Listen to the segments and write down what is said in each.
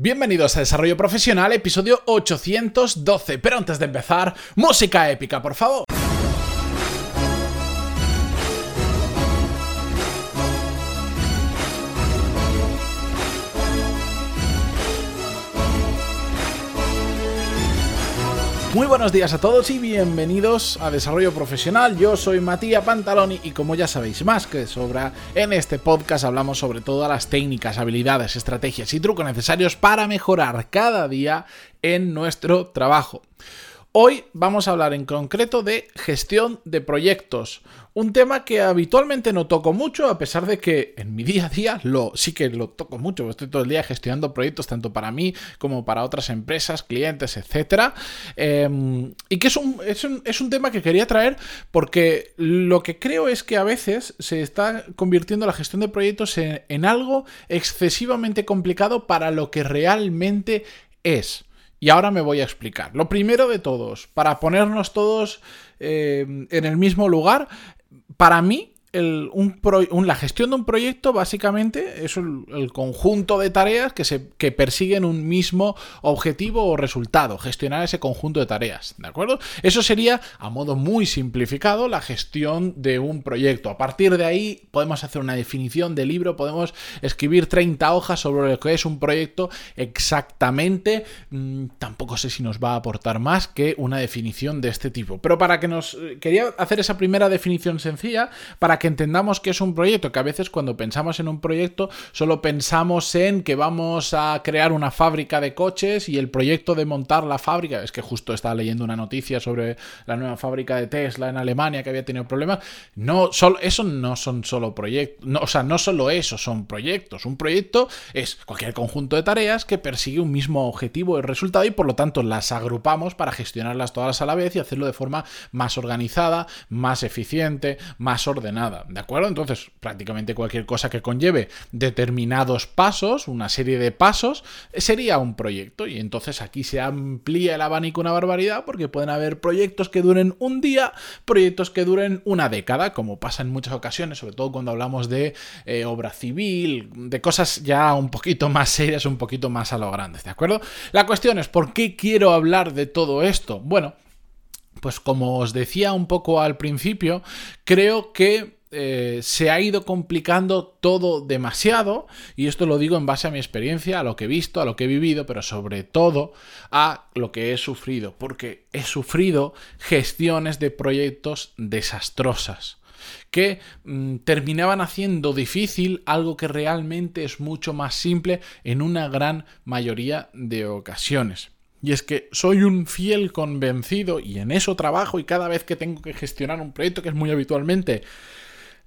Bienvenidos a Desarrollo Profesional, episodio 812. Pero antes de empezar, música épica, por favor. Muy buenos días a todos y bienvenidos a Desarrollo Profesional. Yo soy Matías Pantaloni y como ya sabéis más que sobra, en este podcast hablamos sobre todas las técnicas, habilidades, estrategias y trucos necesarios para mejorar cada día en nuestro trabajo. Hoy vamos a hablar en concreto de gestión de proyectos, un tema que habitualmente no toco mucho, a pesar de que en mi día a día lo, sí que lo toco mucho, estoy todo el día gestionando proyectos tanto para mí como para otras empresas, clientes, etc. Em, y que es un, es, un, tema que quería traer porque lo que creo es que a veces se está convirtiendo la gestión de proyectos en algo excesivamente complicado para lo que realmente es. Y ahora me voy a explicar. Lo primero de todos, para ponernos todos eh, en el mismo lugar, para mí la gestión de un proyecto básicamente es el, conjunto de tareas que, se, que persiguen un mismo objetivo o resultado, gestionar ese conjunto de tareas, ¿de acuerdo? Eso sería, a modo muy simplificado, la gestión de un proyecto. A partir de ahí podemos hacer una definición de libro, podemos escribir 30 hojas sobre lo que es un proyecto exactamente. Mm, tampoco sé si nos va a aportar más que una definición de este tipo. Pero para que nos... Quería hacer esa primera definición sencilla para que entendamos que es un proyecto, que a veces cuando pensamos en un proyecto solo pensamos en que vamos a crear una fábrica de coches y el proyecto de montar la fábrica, es que justo estaba leyendo una noticia sobre la nueva fábrica de Tesla en Alemania que había tenido problemas, no, solo, eso no son solo proyectos, no, o sea, no solo eso, son proyectos, un proyecto es cualquier conjunto de tareas que persigue un mismo objetivo y resultado y por lo tanto las agrupamos para gestionarlas todas a la vez y hacerlo de forma más organizada, más eficiente, más ordenada. ¿De acuerdo? Entonces, prácticamente cualquier cosa que conlleve determinados pasos, una serie de pasos, sería un proyecto. Y entonces aquí se amplía el abanico una barbaridad porque pueden haber proyectos que duren un día, proyectos que duren una década, como pasa en muchas ocasiones, sobre todo cuando hablamos de eh, obra civil, de cosas ya un poquito más serias, un poquito más a lo grande, ¿de acuerdo? La cuestión es, ¿por qué quiero hablar de todo esto? Bueno, pues como os decía un poco al principio, creo que eh, se ha ido complicando todo demasiado, y esto lo digo en base a mi experiencia, a lo que he visto, a lo que he vivido, pero sobre todo a lo que he sufrido, porque he sufrido gestiones de proyectos desastrosas que mm, terminaban haciendo difícil algo que realmente es mucho más simple en una gran mayoría de ocasiones. Y es que soy un fiel convencido y en eso trabajo y cada vez que tengo que gestionar un proyecto, que es muy habitualmente,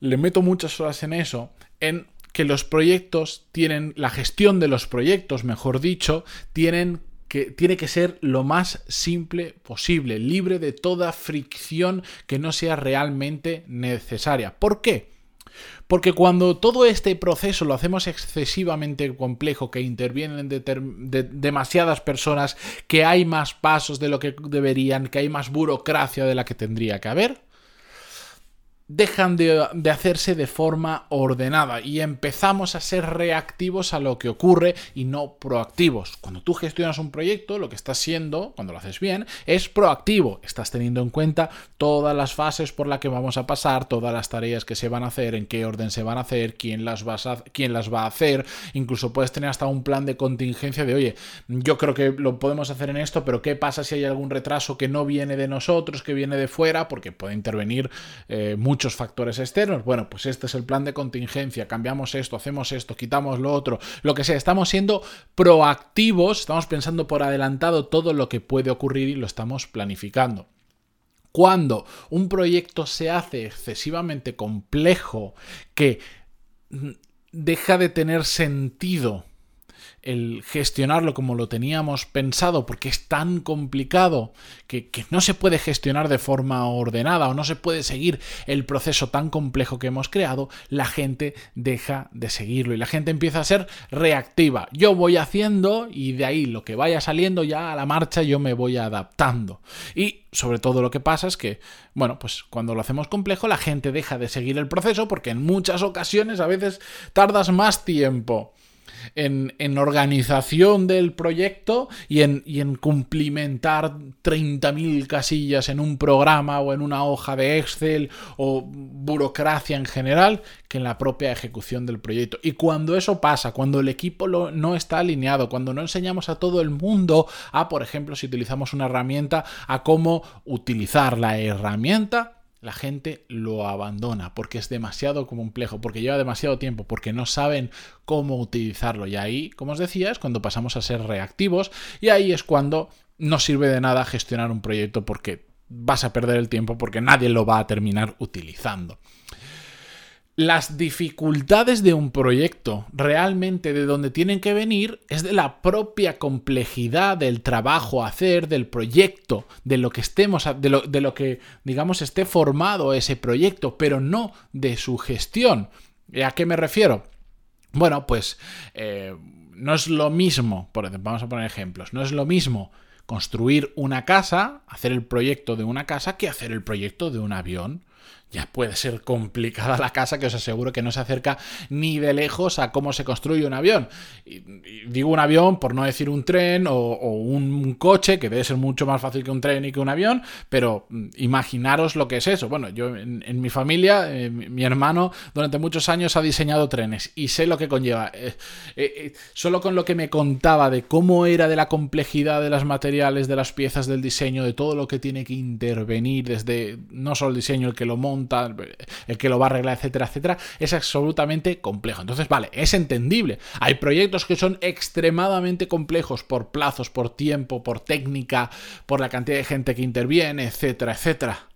le meto muchas horas en eso, en que los proyectos tienen, la gestión de los proyectos, mejor dicho, tienen que, tiene que ser lo más simple posible, libre de toda fricción que no sea realmente necesaria. ¿Por qué? Porque cuando todo este proceso lo hacemos excesivamente complejo, que intervienen demasiadas personas, que hay más pasos de lo que deberían, que hay más burocracia de la que tendría que haber, dejan de, hacerse de forma ordenada y empezamos a ser reactivos a lo que ocurre y no proactivos. Cuando tú gestionas un proyecto, lo que estás siendo, cuando lo haces bien, es proactivo. Estás teniendo en cuenta todas las fases por las que vamos a pasar, todas las tareas que se van a hacer, en qué orden se van a hacer, quién las, quién las va a hacer. Incluso puedes tener hasta un plan de contingencia de, oye, yo creo que lo podemos hacer en esto, pero ¿qué pasa si hay algún retraso que no viene de nosotros, que viene de fuera? Porque puede intervenir eh, mucho muchos factores externos. Bueno, pues este es el plan de contingencia, cambiamos esto, hacemos esto, quitamos lo otro, lo que sea. Estamos siendo proactivos, estamos pensando por adelantado todo lo que puede ocurrir y lo estamos planificando. Cuando un proyecto se hace excesivamente complejo, que deja de tener sentido el gestionarlo como lo teníamos pensado, porque es tan complicado que, no se puede gestionar de forma ordenada o no se puede seguir el proceso tan complejo que hemos creado, la gente deja de seguirlo y la gente empieza a ser reactiva. Yo voy haciendo y de ahí lo que vaya saliendo ya a la marcha yo me voy adaptando. Y sobre todo lo que pasa es que, bueno, pues cuando lo hacemos complejo la gente deja de seguir el proceso porque en muchas ocasiones a veces tardas más tiempo en, organización del proyecto y en, y en cumplimentar 30.000 casillas en un programa o en una hoja de Excel o burocracia en general que en la propia ejecución del proyecto. Y cuando eso pasa, cuando el equipo no está alineado, cuando no enseñamos a todo el mundo a, por ejemplo, si utilizamos una herramienta, a cómo utilizar la herramienta, la gente lo abandona porque es demasiado complejo, porque lleva demasiado tiempo, porque no saben cómo utilizarlo. Y ahí, como os decía, es cuando pasamos a ser reactivos y ahí es cuando no sirve de nada gestionar un proyecto porque vas a perder el tiempo porque nadie lo va a terminar utilizando las dificultades de un proyecto realmente de donde tienen que venir es de la propia complejidad del trabajo a hacer, del proyecto, de lo que estemos, de lo, de lo que, digamos, esté formado ese proyecto, pero no de su gestión. ¿A qué me refiero? Bueno, pues eh, no es lo mismo, por ejemplo, vamos a poner ejemplos, no es lo mismo construir una casa, hacer el proyecto de una casa, que hacer el proyecto de un avión ya puede ser complicada la casa que os aseguro que no se acerca ni de lejos a cómo se construye un avión. Digo un avión por no decir un tren o, un, coche, que debe ser mucho más fácil que un tren y que un avión, pero mm, imaginaros lo que es eso. Bueno, yo en, mi familia, eh, mi, hermano durante muchos años ha diseñado trenes y sé lo que conlleva. Eh, eh, solo con lo que me contaba de cómo era de la complejidad de los materiales, de las piezas, del diseño, de todo lo que tiene que intervenir desde no solo el diseño, el que lo el que lo va a arreglar, etcétera, etcétera, es absolutamente complejo. Entonces, vale, es entendible. Hay proyectos que son extremadamente complejos por plazos, por tiempo, por técnica, por la cantidad de gente que interviene, etcétera, etcétera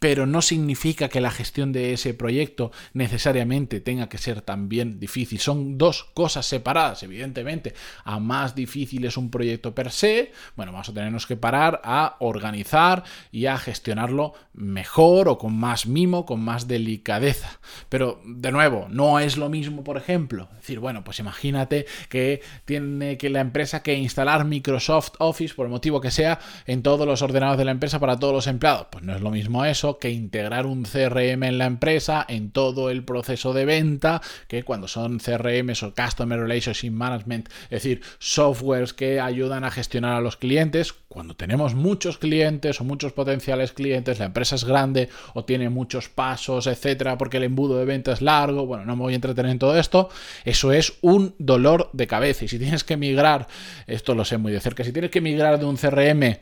pero no significa que la gestión de ese proyecto necesariamente tenga que ser también difícil. Son dos cosas separadas, evidentemente. A más difícil es un proyecto per se, bueno, vamos a tenernos que parar a organizar y a gestionarlo mejor o con más mimo, con más delicadeza. Pero, de nuevo, no es lo mismo, por ejemplo, decir, bueno, pues imagínate que tiene que la empresa que instalar Microsoft Office, por el motivo que sea, en todos los ordenadores de la empresa para todos los empleados. Pues no es lo mismo eso que integrar un CRM en la empresa en todo el proceso de venta, que cuando son CRMs o Customer Relationship Management, es decir, softwares que ayudan a gestionar a los clientes, cuando tenemos muchos clientes o muchos potenciales clientes, la empresa es grande o tiene muchos pasos, etcétera, porque el embudo de venta es largo, bueno, no me voy a entretener en todo esto, eso es un dolor de cabeza. Y si tienes que migrar, esto lo sé muy de cerca, si tienes que migrar de un CRM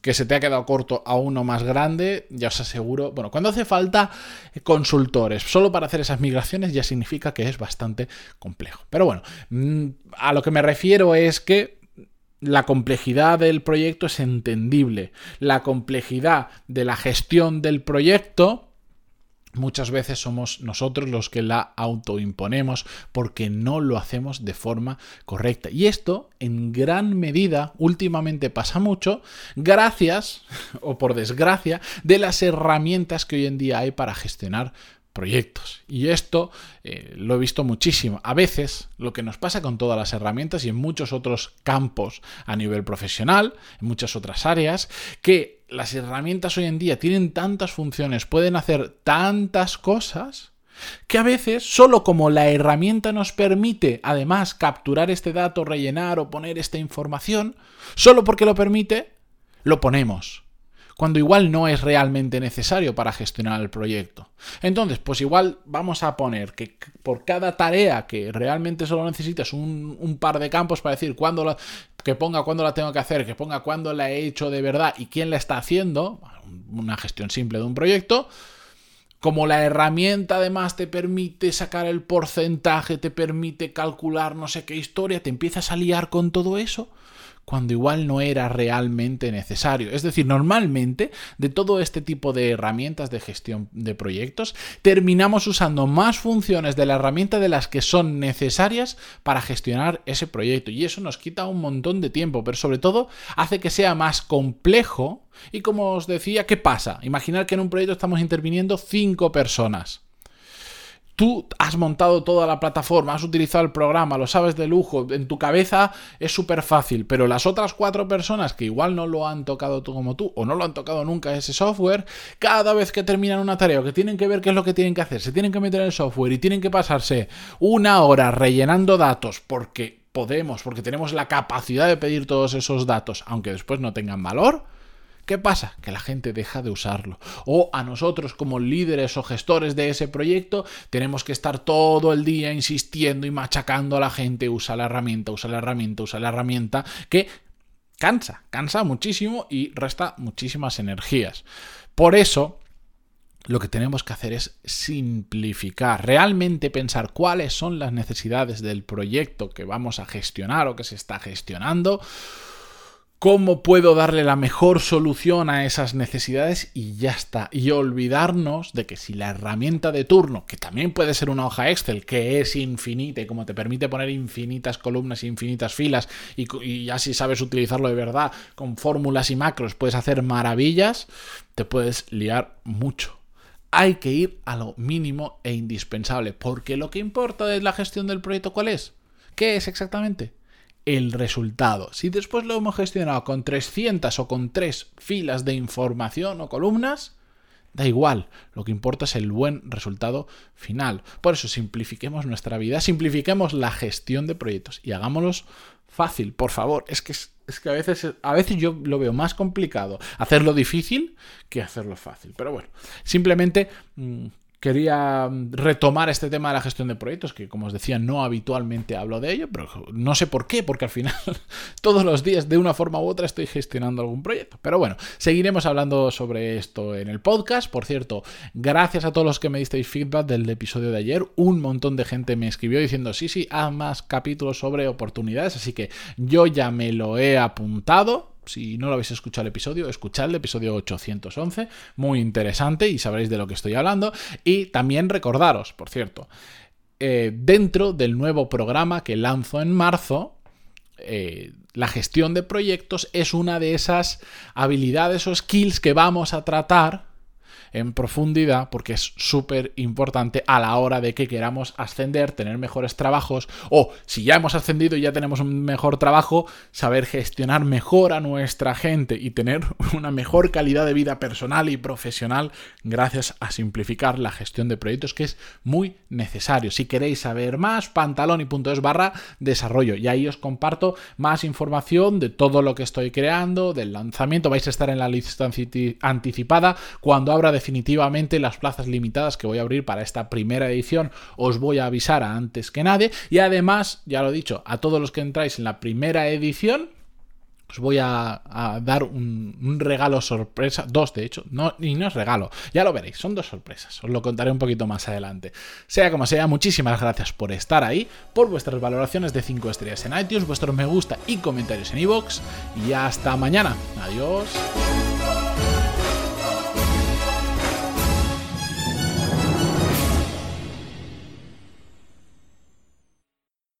que se te ha quedado corto a uno más grande, ya os aseguro, bueno, cuando hace falta consultores solo para hacer esas migraciones ya significa que es bastante complejo. Pero bueno, mm, a lo que me refiero es que la complejidad del proyecto es entendible, la complejidad de la gestión del proyecto muchas veces somos nosotros los que la autoimponemos porque no lo hacemos de forma correcta. Y esto, en gran medida, últimamente pasa mucho, gracias, o por desgracia, de las herramientas que hoy en día hay para gestionar proyectos. Y esto eh, lo he visto muchísimo. A veces lo que nos pasa con todas las herramientas y en muchos otros campos a nivel profesional, en muchas otras áreas, que las herramientas hoy en día tienen tantas funciones, pueden hacer tantas cosas, que a veces, solo como la herramienta nos permite además capturar este dato, rellenar o poner esta información, solo porque lo permite, lo ponemos cuando igual no es realmente necesario para gestionar el proyecto. Entonces, pues igual vamos a poner que por cada tarea que realmente solo necesitas un, par de campos para decir cuándo la, que ponga cuándo la tengo que hacer, que ponga cuándo la he hecho de verdad y quién la está haciendo, una gestión simple de un proyecto, como la herramienta además te permite sacar el porcentaje, te permite calcular no sé qué historia, te empiezas a liar con todo eso, cuando igual no era realmente necesario. Es decir, normalmente de todo este tipo de herramientas de gestión de proyectos, terminamos usando más funciones de la herramienta de las que son necesarias para gestionar ese proyecto. Y eso nos quita un montón de tiempo, pero sobre todo hace que sea más complejo. Y como os decía, ¿qué pasa? Imaginar que en un proyecto estamos interviniendo cinco personas. Tú has montado toda la plataforma, has utilizado el programa, lo sabes de lujo, en tu cabeza es súper fácil, pero las otras cuatro personas que igual no lo han tocado tú como tú o no lo han tocado nunca ese software, cada vez que terminan una tarea o que tienen que ver qué es lo que tienen que hacer, se tienen que meter en el software y tienen que pasarse una hora rellenando datos porque podemos, porque tenemos la capacidad de pedir todos esos datos, aunque después no tengan valor, ¿Qué pasa? Que la gente deja de usarlo. O a nosotros como líderes o gestores de ese proyecto tenemos que estar todo el día insistiendo y machacando a la gente, usa la herramienta, usa la herramienta, usa la herramienta, que cansa, cansa muchísimo y resta muchísimas energías. Por eso, lo que tenemos que hacer es simplificar, realmente pensar cuáles son las necesidades del proyecto que vamos a gestionar o que se está gestionando cómo puedo darle la mejor solución a esas necesidades y ya está. Y olvidarnos de que si la herramienta de turno, que también puede ser una hoja Excel, que es infinita y como te permite poner infinitas columnas, infinitas filas, y, ya si sabes utilizarlo de verdad con fórmulas y macros, puedes hacer maravillas, te puedes liar mucho. Hay que ir a lo mínimo e indispensable, porque lo que importa de la gestión del proyecto, ¿cuál es? ¿Qué es exactamente? El resultado. Si después lo hemos gestionado con 300 o con 3 filas de información o columnas, da igual, lo que importa es el buen resultado final. Por eso simplifiquemos nuestra vida, simplifiquemos la gestión de proyectos y hagámoslos fácil, por favor. Es que, es, que a, veces, a veces yo lo veo más complicado hacerlo difícil que hacerlo fácil. Pero bueno, simplemente... Mm, quería retomar este tema de la gestión de proyectos, que como os decía, no habitualmente hablo de ello, pero no sé por qué, porque al final todos los días de una forma u otra estoy gestionando algún proyecto. Pero bueno, seguiremos hablando sobre esto en el podcast. Por cierto, gracias a todos los que me disteis feedback del episodio de ayer. Un montón de gente me escribió diciendo, sí, sí, haz más capítulos sobre oportunidades, así que yo ya me lo he apuntado si no lo habéis escuchado el episodio, escuchad el episodio 811, muy interesante y sabréis de lo que estoy hablando. Y también recordaros, por cierto, eh, dentro del nuevo programa que lanzo en marzo, eh, la gestión de proyectos es una de esas habilidades o skills que vamos a tratar en profundidad porque es súper importante a la hora de que queramos ascender, tener mejores trabajos o si ya hemos ascendido y ya tenemos un mejor trabajo, saber gestionar mejor a nuestra gente y tener una mejor calidad de vida personal y profesional gracias a simplificar la gestión de proyectos que es muy necesario. Si queréis saber más, pantaloni.es barra desarrollo y ahí os comparto más información de todo lo que estoy creando, del lanzamiento, vais a estar en la lista anticipada cuando abra definitivamente las plazas limitadas que voy a abrir para esta primera edición. Os voy a avisar antes que nadie. Y además, ya lo he dicho, a todos los que entráis en la primera edición, os voy a, dar un, regalo sorpresa, dos de hecho, no, y no es regalo, ya lo veréis, son dos sorpresas, os lo contaré un poquito más adelante. Sea como sea, muchísimas gracias por estar ahí, por vuestras valoraciones de 5 estrellas en iTunes, vuestros me gusta y comentarios en iVoox, y hasta mañana, adiós.